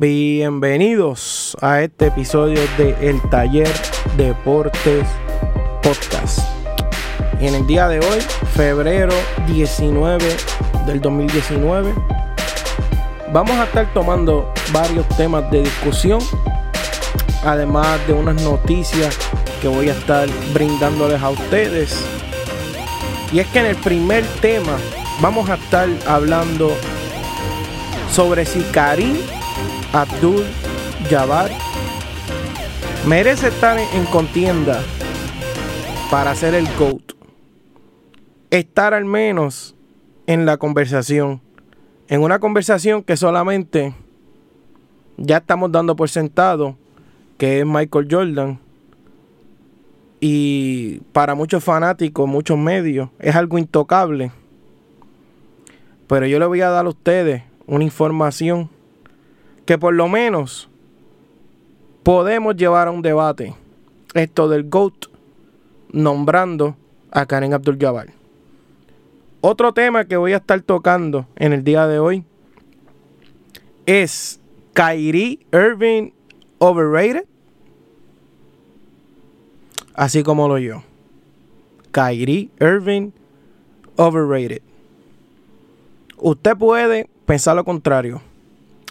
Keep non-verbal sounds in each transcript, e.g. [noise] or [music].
Bienvenidos a este episodio de El Taller Deportes Podcast. En el día de hoy, febrero 19 del 2019, vamos a estar tomando varios temas de discusión, además de unas noticias que voy a estar brindándoles a ustedes. Y es que en el primer tema vamos a estar hablando sobre si Karim Abdul Jabbar merece estar en contienda para ser el GOAT. Estar al menos en la conversación. En una conversación que solamente ya estamos dando por sentado que es Michael Jordan. Y para muchos fanáticos, muchos medios, es algo intocable. Pero yo le voy a dar a ustedes una información que por lo menos podemos llevar a un debate esto del GOAT nombrando a Karen Abdul-Jabbar. Otro tema que voy a estar tocando en el día de hoy es Kyrie Irving overrated. Así como lo yo. Kyrie Irving overrated. Usted puede pensar lo contrario.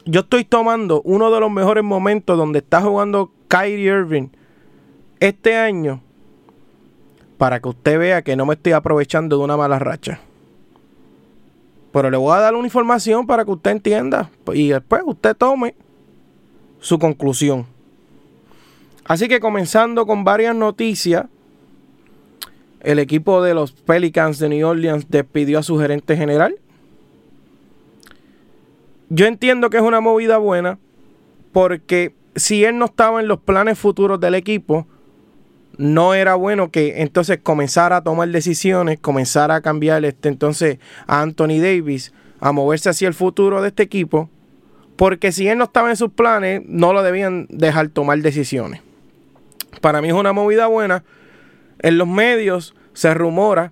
Yo estoy tomando uno de los mejores momentos donde está jugando Kyrie Irving este año para que usted vea que no me estoy aprovechando de una mala racha. Pero le voy a dar una información para que usted entienda y después usted tome su conclusión. Así que comenzando con varias noticias, el equipo de los Pelicans de New Orleans despidió a su gerente general yo entiendo que es una movida buena porque si él no estaba en los planes futuros del equipo, no era bueno que entonces comenzara a tomar decisiones, comenzara a cambiar este, entonces a Anthony Davis a moverse hacia el futuro de este equipo, porque si él no estaba en sus planes, no lo debían dejar tomar decisiones. Para mí es una movida buena. En los medios se rumora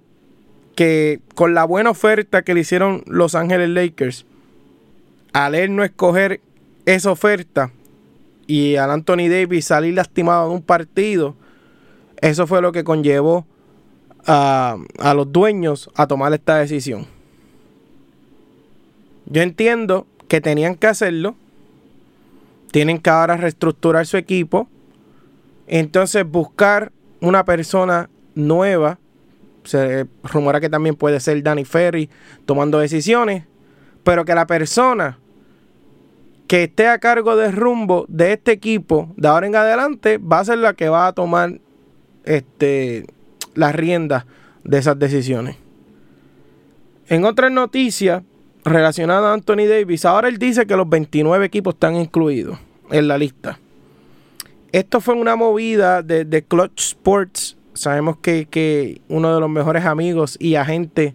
que con la buena oferta que le hicieron Los Ángeles Lakers, al él no escoger esa oferta y al Anthony Davis salir lastimado de un partido, eso fue lo que conllevó a, a los dueños a tomar esta decisión. Yo entiendo que tenían que hacerlo. Tienen que ahora reestructurar su equipo. Entonces buscar una persona nueva. Se rumora que también puede ser Danny Ferry tomando decisiones. Pero que la persona que esté a cargo del rumbo de este equipo de ahora en adelante va a ser la que va a tomar este, las riendas de esas decisiones. En otras noticias relacionadas a Anthony Davis, ahora él dice que los 29 equipos están incluidos en la lista. Esto fue una movida de, de Clutch Sports. Sabemos que, que, uno de los mejores amigos y agentes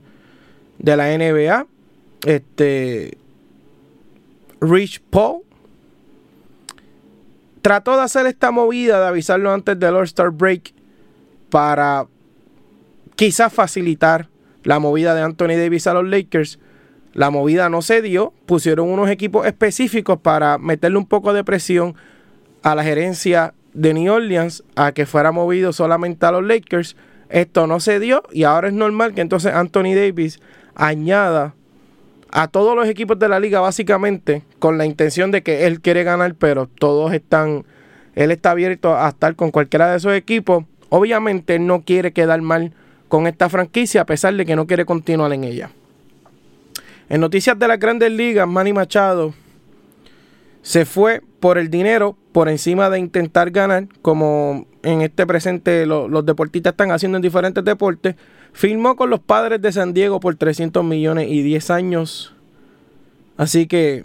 de la NBA, este, Rich Paul trató de hacer esta movida de avisarlo antes del All-Star Break para quizás facilitar la movida de Anthony Davis a los Lakers. La movida no se dio, pusieron unos equipos específicos para meterle un poco de presión a la gerencia de New Orleans a que fuera movido solamente a los Lakers. Esto no se dio y ahora es normal que entonces Anthony Davis añada a todos los equipos de la liga básicamente con la intención de que él quiere ganar, pero todos están, él está abierto a estar con cualquiera de esos equipos. Obviamente él no quiere quedar mal con esta franquicia a pesar de que no quiere continuar en ella. En noticias de las grandes ligas, Manny Machado se fue por el dinero por encima de intentar ganar, como en este presente los deportistas están haciendo en diferentes deportes. Firmó con los padres de San Diego por 300 millones y 10 años. Así que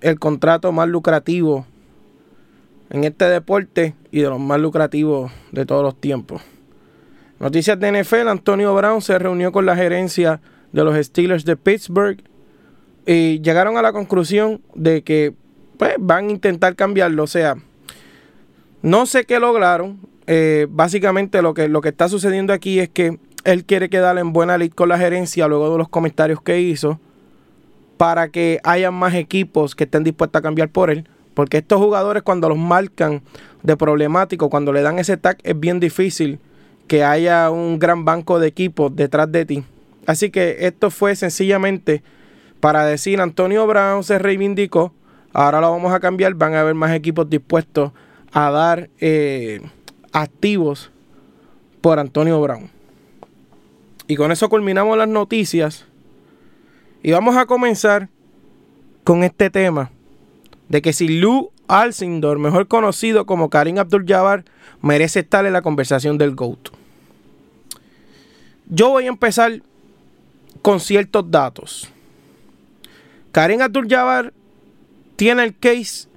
el contrato más lucrativo en este deporte y de los más lucrativos de todos los tiempos. Noticias de NFL, Antonio Brown se reunió con la gerencia de los Steelers de Pittsburgh y llegaron a la conclusión de que pues, van a intentar cambiarlo. O sea, no sé qué lograron. Eh, básicamente lo que, lo que está sucediendo aquí es que él quiere quedar en buena lid con la gerencia luego de los comentarios que hizo para que haya más equipos que estén dispuestos a cambiar por él. Porque estos jugadores cuando los marcan de problemático, cuando le dan ese tag, es bien difícil que haya un gran banco de equipos detrás de ti. Así que esto fue sencillamente para decir Antonio Brown se reivindicó, ahora lo vamos a cambiar, van a haber más equipos dispuestos a dar eh, activos por Antonio Brown. Y con eso culminamos las noticias. Y vamos a comenzar con este tema de que si Lou Alcindor, mejor conocido como Karim Abdul-Jabbar, merece estar en la conversación del GOAT. Yo voy a empezar con ciertos datos. Karim Abdul-Jabbar tiene el case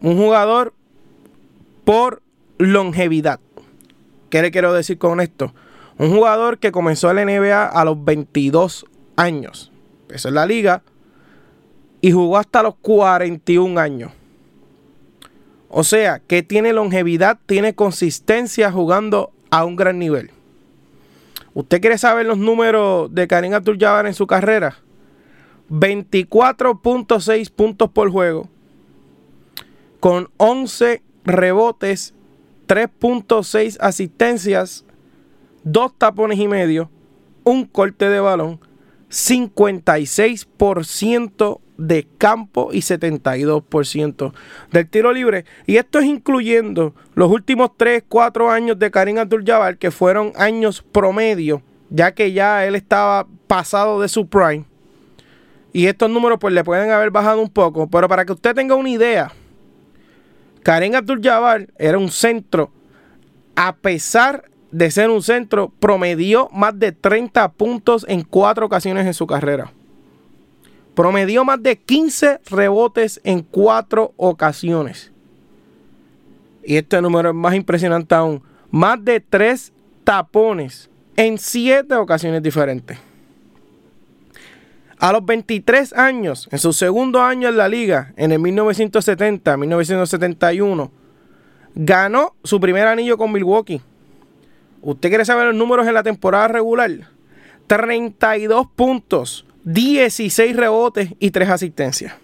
un jugador por longevidad. ¿Qué le quiero decir con esto? Un jugador que comenzó en la NBA a los 22 años. Empezó en la liga y jugó hasta los 41 años. O sea, que tiene longevidad, tiene consistencia jugando a un gran nivel. ¿Usted quiere saber los números de Karim Abdul-Jabbar en su carrera? 24.6 puntos por juego, con 11 rebotes, 3.6 asistencias, 2 tapones y medio, un corte de balón, 56% de campo y 72% del tiro libre. Y esto es incluyendo los últimos 3, 4 años de Karim Abdul-Jabbar, que fueron años promedio, ya que ya él estaba pasado de su prime. Y estos números pues le pueden haber bajado un poco, pero para que usted tenga una idea, Karim Abdul-Jabbar era un centro, a pesar de ser un centro, promedió más de 30 puntos en cuatro ocasiones en su carrera. Promedió más de 15 rebotes en cuatro ocasiones. Y este número es más impresionante aún. Más de tres tapones en siete ocasiones diferentes. A los 23 años, en su segundo año en la liga, en el 1970-1971, ganó su primer anillo con Milwaukee. ¿Usted quiere saber los números en la temporada regular? 32 puntos, 16 rebotes y 3 asistencias.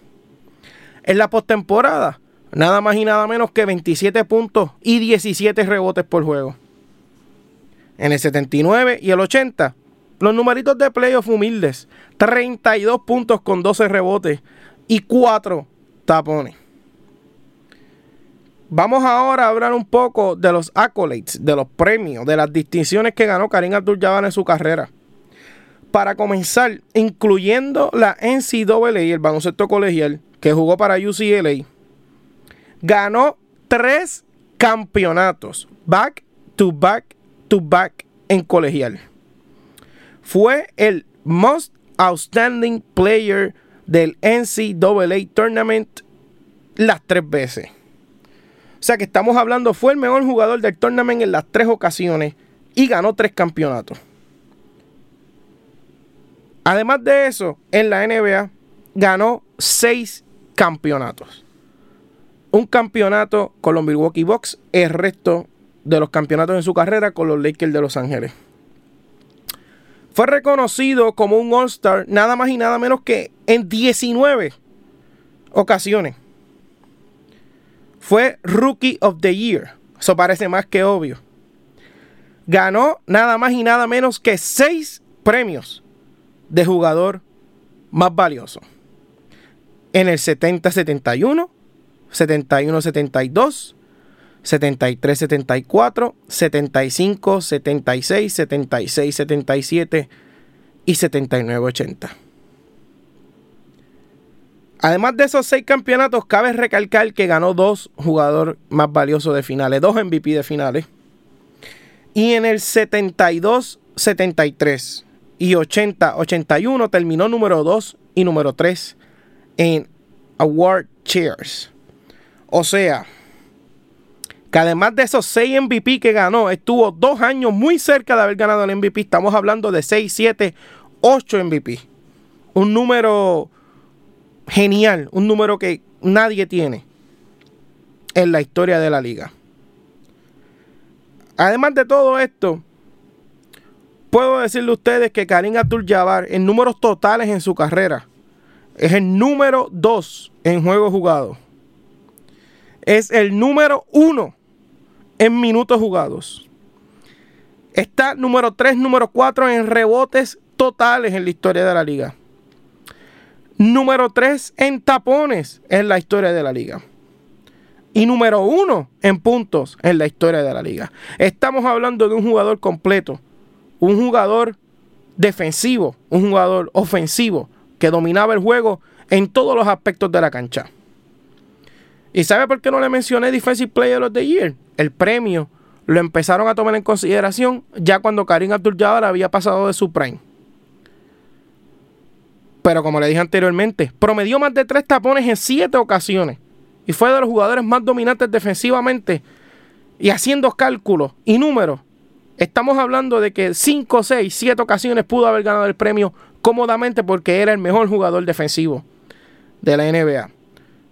En la postemporada, nada más y nada menos que 27 puntos y 17 rebotes por juego. En el 79 y el 80, los numeritos de playoff humildes, 32 puntos con 12 rebotes y 4 tapones. Vamos ahora a hablar un poco de los accolades, de los premios, de las distinciones que ganó Karim Abdul-Jabbar en su carrera para comenzar, incluyendo la NCAA, el baloncesto colegial, que jugó para UCLA, ganó tres campeonatos, back to back to back en colegial. Fue el most outstanding player del NCAA Tournament las tres veces. O sea que estamos hablando, fue el mejor jugador del tournament en las tres ocasiones y ganó tres campeonatos. Además de eso, en la NBA ganó seis campeonatos. Un campeonato con los Milwaukee Bucks, el resto de los campeonatos en su carrera con los Lakers de Los Ángeles. Fue reconocido como un All-Star nada más y nada menos que en 19 ocasiones. Fue Rookie of the Year. Eso parece más que obvio. Ganó nada más y nada menos que seis premios de jugador más valioso. En el 70-71, 71-72, 73-74, 75-76, 76-77 y 79-80. Además de esos seis campeonatos, cabe recalcar que ganó dos jugadores más valiosos de finales, dos MVP de finales. Y en el 72-73, y 80-81 terminó número 2 y número 3 en Award Chairs. O sea, que además de esos 6 MVP que ganó, estuvo dos años muy cerca de haber ganado el MVP. Estamos hablando de 6, 7, 8 MVP. Un número genial, un número que nadie tiene en la historia de la liga. Además de todo esto, puedo decirle a ustedes que Karim Abdul-Jabbar en números totales en su carrera es el número 2 en juegos jugados. es el número uno en minutos jugados. Está número 3, número 4 en rebotes totales en la historia de la liga. Número 3 en tapones en la historia de la liga. Y número 1 en puntos en la historia de la liga. Estamos hablando de un jugador completo. Un jugador defensivo. Un jugador ofensivo. Que dominaba el juego en todos los aspectos de la cancha. ¿Y sabe por qué no le mencioné Defensive Player of the Year? El premio lo empezaron a tomar en consideración ya cuando Karim Abdul-Jabbar había pasado de su prime. Pero como le dije anteriormente, promedió más de tres tapones en siete ocasiones y fue de los jugadores más dominantes defensivamente. Y haciendo cálculos y números, estamos hablando de que 5, 6, 7 ocasiones pudo haber ganado el premio cómodamente porque era el mejor jugador defensivo de la NBA.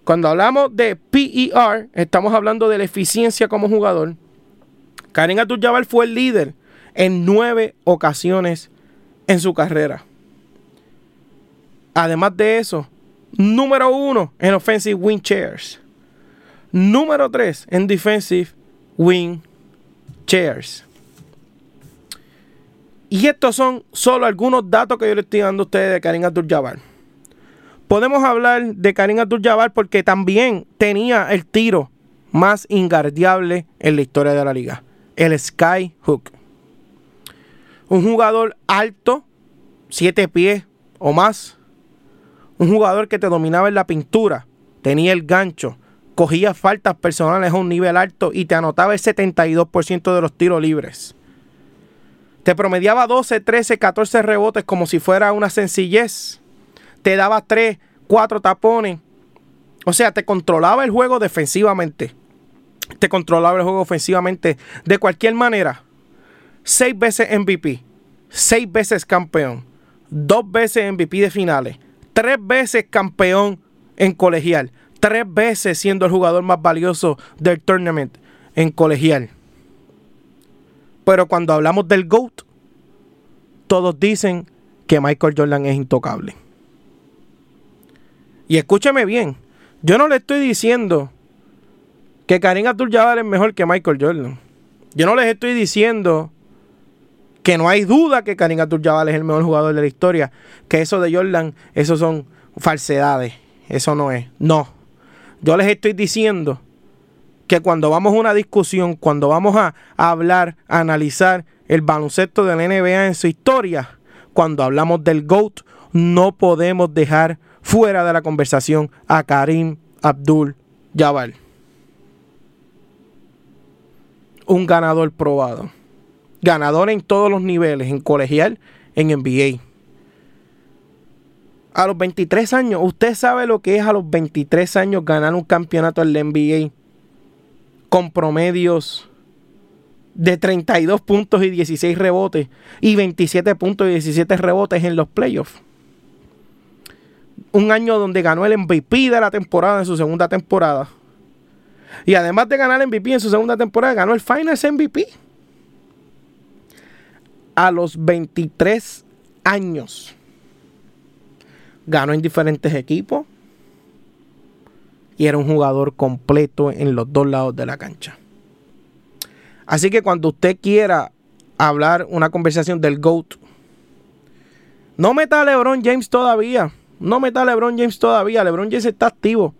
Cuando hablamos de PER, estamos hablando de la eficiencia como jugador Karim Abdul-Jabbar fue el líder en nueve ocasiones en su carrera. Además de eso, número uno en offensive wing chairs. Número tres en defensive wing chairs. Y estos son solo algunos datos que yo le estoy dando a ustedes de Karim Abdul-Jabbar. Podemos hablar de Karim Abdul-Jabbar porque también tenía el tiro más ingardiable en la historia de la liga el Sky Hook. Un jugador alto, siete pies o más. Un jugador que te dominaba en la pintura, tenía el gancho, cogía faltas personales a un nivel alto y te anotaba el 72% de los tiros libres. Te promediaba 12, 13, 14 rebotes como si fuera una sencillez. Te daba 3, 4 tapones. O sea, te controlaba el juego defensivamente te controlaba el juego ofensivamente de cualquier manera. Seis veces MVP, seis veces campeón, dos veces MVP de finales, tres veces campeón en colegial, tres veces siendo el jugador más valioso del tournament en colegial. Pero cuando hablamos del GOAT, todos dicen que Michael Jordan es intocable. Y escúchame bien, yo no le estoy diciendo que Karim Abdul-Jabbar es mejor que Michael Jordan. Yo no les estoy diciendo que no hay duda que Karim Abdul-Jabbar es el mejor jugador de la historia, que eso de Jordan, eso son falsedades, eso no es. No. Yo les estoy diciendo que cuando vamos a una discusión, cuando vamos a, hablar, a analizar el baloncesto de la NBA en su historia, cuando hablamos del GOAT, no podemos dejar fuera de la conversación a Karim Abdul-Jabbar un ganador probado. Ganador en todos los niveles, en colegial, en NBA. A los 23 años, usted sabe lo que es a los 23 años ganar un campeonato en la NBA con promedios de 32 puntos y 16 rebotes y 27 puntos y 17 rebotes en los playoffs. Un año donde ganó el MVP de la temporada en su segunda temporada y además de ganar MVP en su segunda temporada, ganó el Finals MVP. A los 23 años. Ganó en diferentes equipos. Y era un jugador completo en los dos lados de la cancha. Así que cuando usted quiera hablar una conversación del GOAT, no meta a LeBron James todavía. No meta a LeBron James todavía. LeBron James está activo.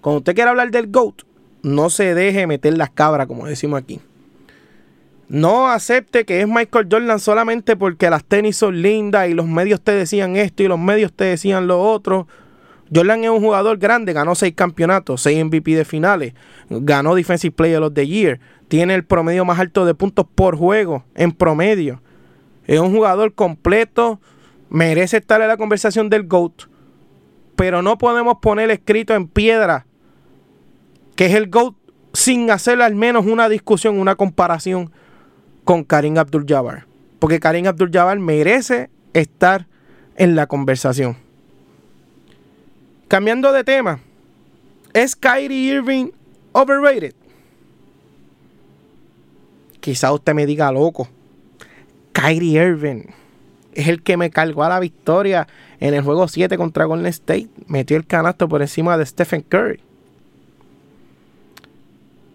Cuando usted quiera hablar del GOAT, no se deje meter las cabras, como decimos aquí. No acepte que es Michael Jordan solamente porque las tenis son lindas y los medios te decían esto y los medios te decían lo otro. Jordan es un jugador grande, ganó seis campeonatos, seis MVP de finales, ganó Defensive Player of the Year, tiene el promedio más alto de puntos por juego en promedio. Es un jugador completo, merece estar en la conversación del GOAT, pero no podemos poner escrito en piedra que es el GOAT sin hacer al menos una discusión, una comparación con Karim Abdul-Jabbar. Porque Karim Abdul-Jabbar merece estar en la conversación. Cambiando de tema, ¿es Kyrie Irving overrated? Quizá usted me diga loco. Kyrie Irving es el que me cargó a la victoria en el juego 7 contra Golden State. Metió el canasto por encima de Stephen Curry.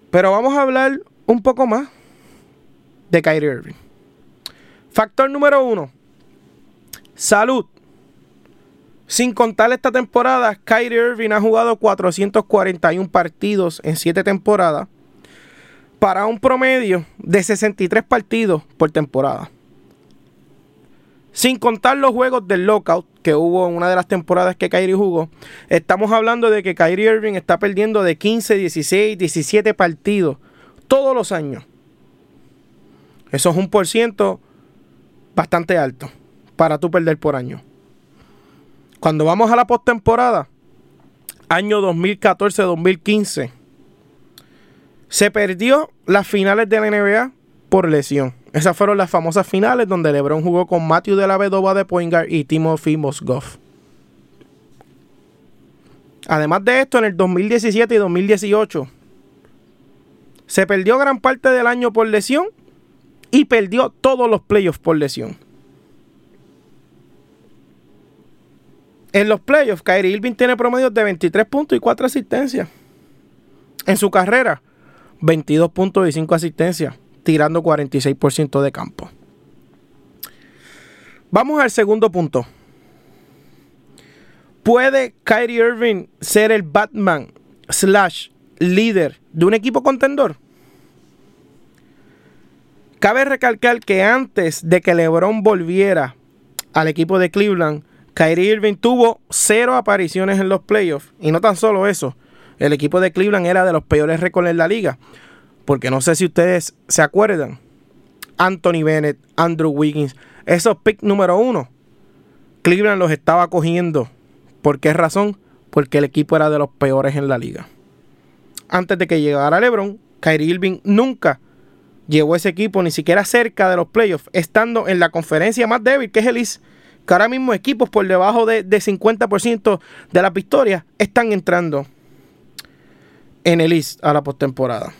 Pero vamos a hablar un poco más de Kyrie Irving. Factor número uno. Salud. Sin contar esta temporada, Kyrie Irving ha jugado 441 partidos en 7 temporadas para un promedio de 63 partidos por temporada. Sin contar los juegos del lockout que hubo en una de las temporadas que Kyrie jugó, estamos hablando de que Kyrie Irving está perdiendo de 15, 16, 17 partidos todos los años. Eso es un por ciento bastante alto para tú perder por año. Cuando vamos a la postemporada, año 2014-2015, se perdió las finales de la NBA por lesión. Esas fueron las famosas finales donde LeBron jugó con Matthew de la Vedova de Poingar y Timothy Mosgoff. Además de esto, en el 2017 y 2018 se perdió gran parte del año por lesión y perdió todos los playoffs por lesión. En los playoffs, Kyrie Irving tiene promedios de 23 puntos y 4 asistencias. En su carrera, 22 puntos y 5 asistencias, tirando 46% de campo. Vamos al segundo punto. ¿Puede Kyrie Irving ser el Batman slash líder de un equipo contendor? Cabe recalcar que antes de que LeBron volviera al equipo de Cleveland, Kyrie Irving tuvo cero apariciones en los playoffs. Y no tan solo eso, el equipo de Cleveland era de los peores récords en la liga. Porque no sé si ustedes se acuerdan. Anthony Bennett, Andrew Wiggins, esos picks número uno. Cleveland los estaba cogiendo. ¿Por qué razón? Porque el equipo era de los peores en la liga. Antes de que llegara LeBron, Kyrie Irving nunca llevó ese equipo ni siquiera cerca de los playoffs, estando en la conferencia más débil, que es el East que ahora mismo equipos por debajo de, 50% de las victorias están entrando en el East a la postemporada.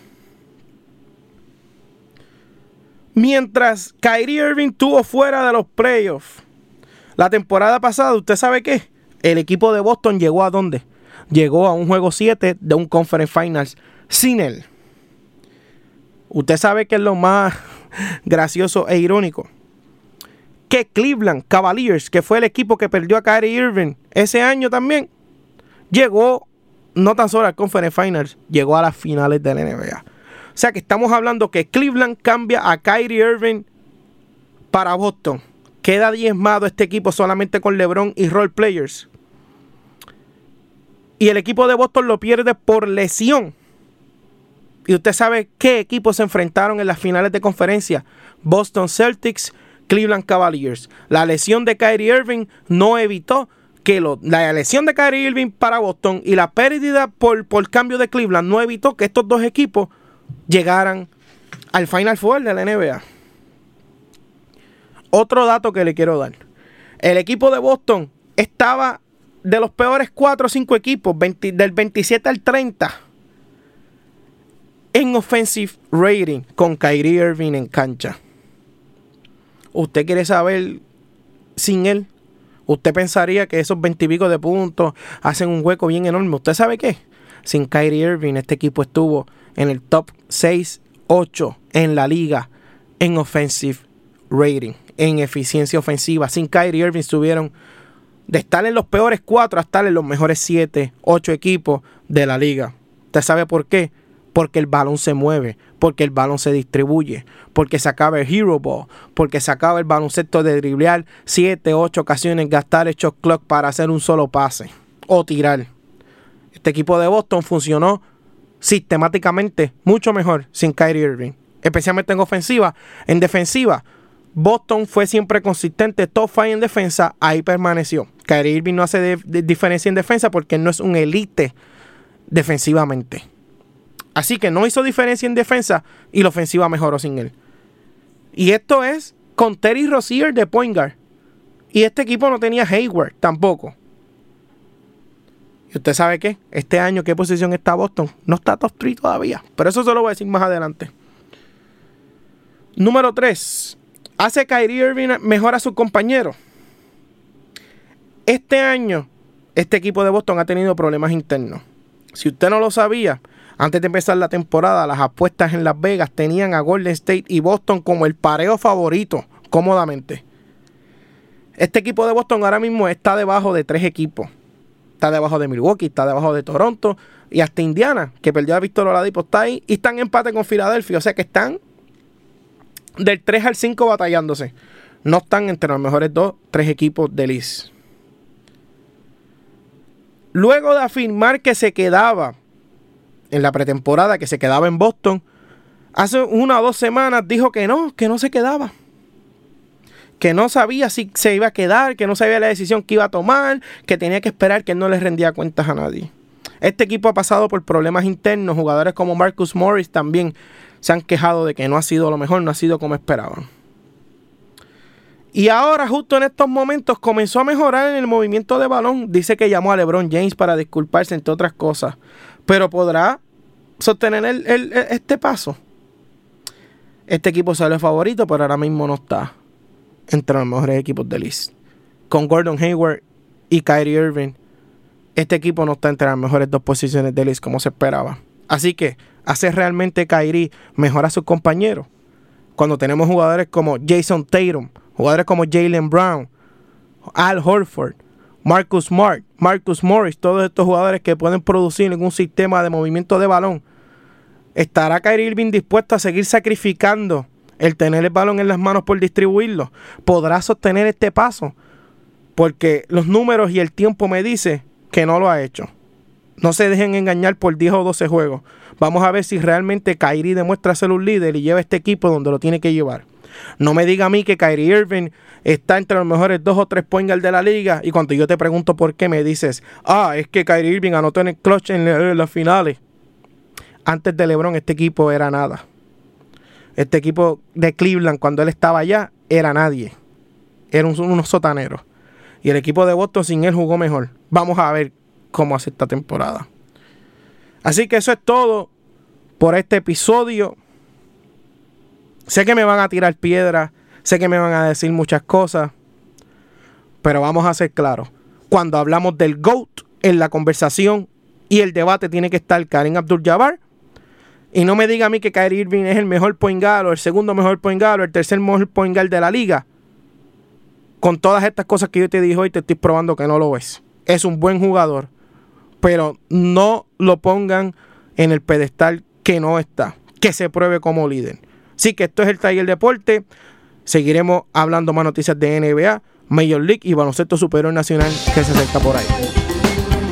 Mientras Kyrie Irving tuvo fuera de los playoffs la temporada pasada, ¿usted sabe qué? El equipo de Boston llegó a dónde? Llegó a un juego 7 de un Conference Finals sin él. Usted sabe que es lo más [laughs] gracioso e irónico que Cleveland Cavaliers, que fue el equipo que perdió a Kyrie Irving ese año también, llegó no tan solo al Conference Finals, llegó a las finales de la NBA. O sea que estamos hablando que Cleveland cambia a Kyrie Irving para Boston. Queda diezmado este equipo solamente con LeBron y role players. Y el equipo de Boston lo pierde por lesión. Y usted sabe qué equipos se enfrentaron en las finales de conferencia. Boston Celtics Cleveland Cavaliers. La lesión de Kyrie Irving no evitó que la lesión de Kyrie Irving para Boston y la pérdida por, por cambio de Cleveland no evitó que estos dos equipos llegaran al Final Four de la NBA. Otro dato que le quiero dar. El equipo de Boston estaba de los peores 4 o 5 equipos, del 27 al 30, en offensive rating con Kyrie Irving en cancha usted quiere saber sin él, usted pensaría que esos veintipico de puntos hacen un hueco bien enorme. ¿Usted sabe qué? Sin Kyrie Irving, este equipo estuvo en el top 6, 8 en la liga en offensive rating, en eficiencia ofensiva. Sin Kyrie Irving estuvieron de estar en los peores 4 a estar en los mejores 7, 8 equipos de la liga. ¿Usted sabe por qué? Porque el balón se mueve, porque el balón se distribuye, porque se acaba el hero ball, porque se acaba el baloncesto de driblear 7, 8 ocasiones, gastar el shot clock para hacer un solo pase o tirar. Este equipo de Boston funcionó sistemáticamente mucho mejor sin Kyrie Irving, especialmente en ofensiva. En defensiva, Boston fue siempre consistente, top five en defensa, ahí permaneció. Kyrie Irving no hace diferencia en defensa porque no es un elite defensivamente. Así que no hizo diferencia en defensa y la ofensiva mejoró sin él. Y esto es con Terry Rozier de point guard. Y este equipo no tenía Hayward tampoco. Y usted sabe qué, este año qué posición está Boston. No está top 3 todavía. Pero eso se lo voy a decir más adelante. Número 3. Hace Kyrie Irving mejor a su compañero. Este año, este equipo de Boston ha tenido problemas internos. Si usted no lo sabía, Antes de empezar la temporada, las apuestas en Las Vegas tenían a Golden State y Boston como el pareo favorito, cómodamente. Este equipo de Boston ahora mismo está debajo de tres equipos. Está debajo de Milwaukee, está debajo de Toronto y hasta Indiana, que perdió a Víctor Oladipo, está ahí y están en empate con Filadelfia. O sea que están del 3 al 5 batallándose. No están entre los mejores dos, tres equipos del East. Luego de afirmar que se quedaba en la pretemporada, que se quedaba en Boston, hace una o dos semanas dijo que no, que no se quedaba. Que no sabía si se iba a quedar, que no sabía la decisión que iba a tomar, que tenía que esperar, que no le rendía cuentas a nadie. Este equipo ha pasado por problemas internos. Jugadores como Marcus Morris también se han quejado de que no ha sido lo mejor, no ha sido como esperaban. Y ahora, justo en estos momentos, comenzó a mejorar en el movimiento de balón. Dice que llamó a LeBron James para disculparse, entre otras cosas. Pero podrá sostener este paso. Este equipo sale favorito, pero ahora mismo no está entre los mejores equipos del East. Con Gordon Hayward y Kyrie Irving, este equipo no está entre las mejores dos posiciones del East como se esperaba. Así que, ¿hace realmente Kyrie mejor a sus compañeros? Cuando tenemos jugadores como Jason Tatum, Jugadores como Jalen Brown, Al Horford, Marcus Smart, Marcus Morris, todos estos jugadores que pueden producir en un sistema de movimiento de balón. ¿Estará Kyrie Irving dispuesto a seguir sacrificando el tener el balón en las manos por distribuirlo? ¿Podrá sostener este paso? Porque los números y el tiempo me dice que no lo ha hecho. No se dejen engañar por 10 o 12 juegos. Vamos a ver si realmente Kyrie demuestra ser un líder y lleva este equipo donde lo tiene que llevar. No me diga a mí que Kyrie Irving está entre los mejores dos o tres point de la liga y cuando yo te pregunto por qué me dices, ah, es que Kyrie Irving anotó en clutch en, las finales. Antes de LeBron este equipo era nada. Este equipo de Cleveland cuando él estaba allá era nadie. Era un, unos sotaneros. Y el equipo de Boston sin él jugó mejor. Vamos a ver cómo hace esta temporada. Así que eso es todo por este episodio. Sé que me van a tirar piedras, sé que me van a decir muchas cosas, pero vamos a ser claros. Cuando hablamos del GOAT en la conversación y el debate tiene que estar Karim Abdul-Jabbar. Y no me diga a mí que Kyrie Irving es el mejor point guard o el segundo mejor point guard o el tercer mejor point guard de la liga. Con todas estas cosas que yo te dije hoy, te estoy probando que no lo es. Es un buen jugador, pero no lo pongan en el pedestal que no está. Que se pruebe como líder. Así que esto es el Taller Deporte. Seguiremos hablando más noticias de NBA, Major League y baloncesto superior nacional que se acerca por ahí.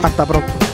Hasta pronto.